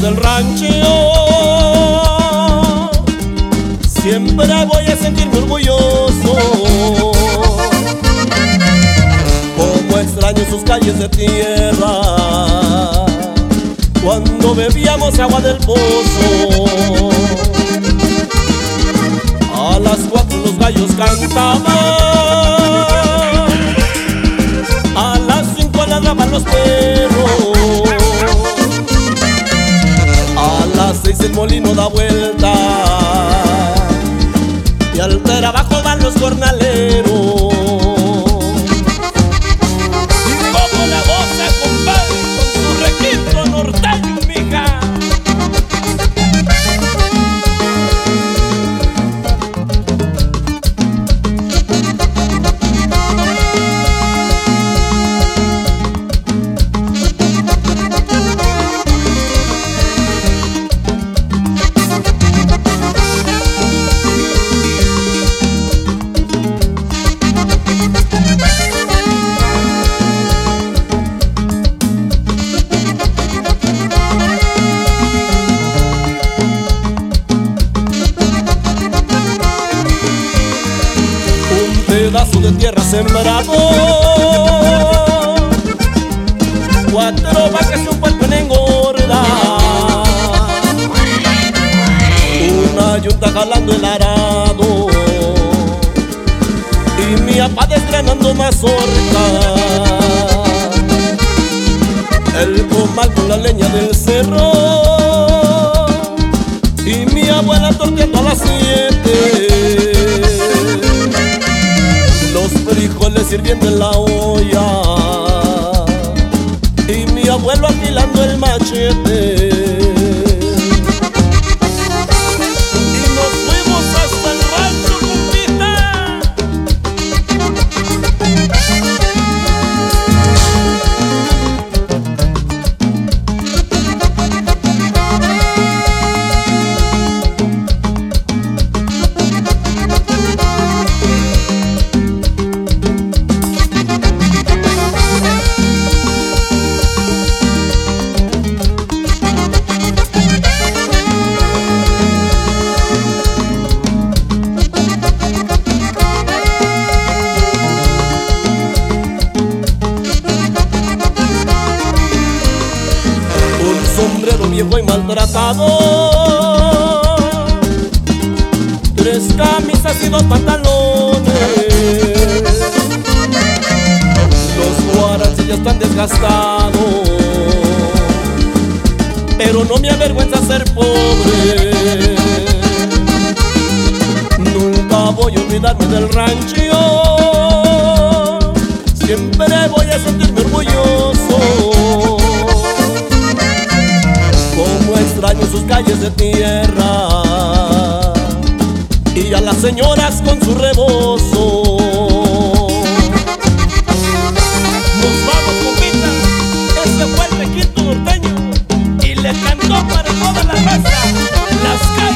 del rancho siempre voy a sentirme orgulloso. Como extraño sus calles de tierra, cuando bebíamos agua del pozo. A las cuatro los gallos cantaban, molino da vuelta y al trabajo van los jornaleros. Pedazo de tierra sembrado. Cuatro vacas y un en engorda. Una yunta jalando el arado. Y mi papá desgranando mazorca. El comal con la leña del cerro. Sirviendo en la olla viejo y maltratado, tres camisas y dos pantalones. Los guaraches ya están desgastados, pero no me avergüenza ser pobre. Nunca voy a olvidarme del rancho, siempre voy a sentirme calles de tierra y a las señoras con su rebozo. Nos vamos, compita, ese fue el requinto norteño y le cantó para toda la raza las calles.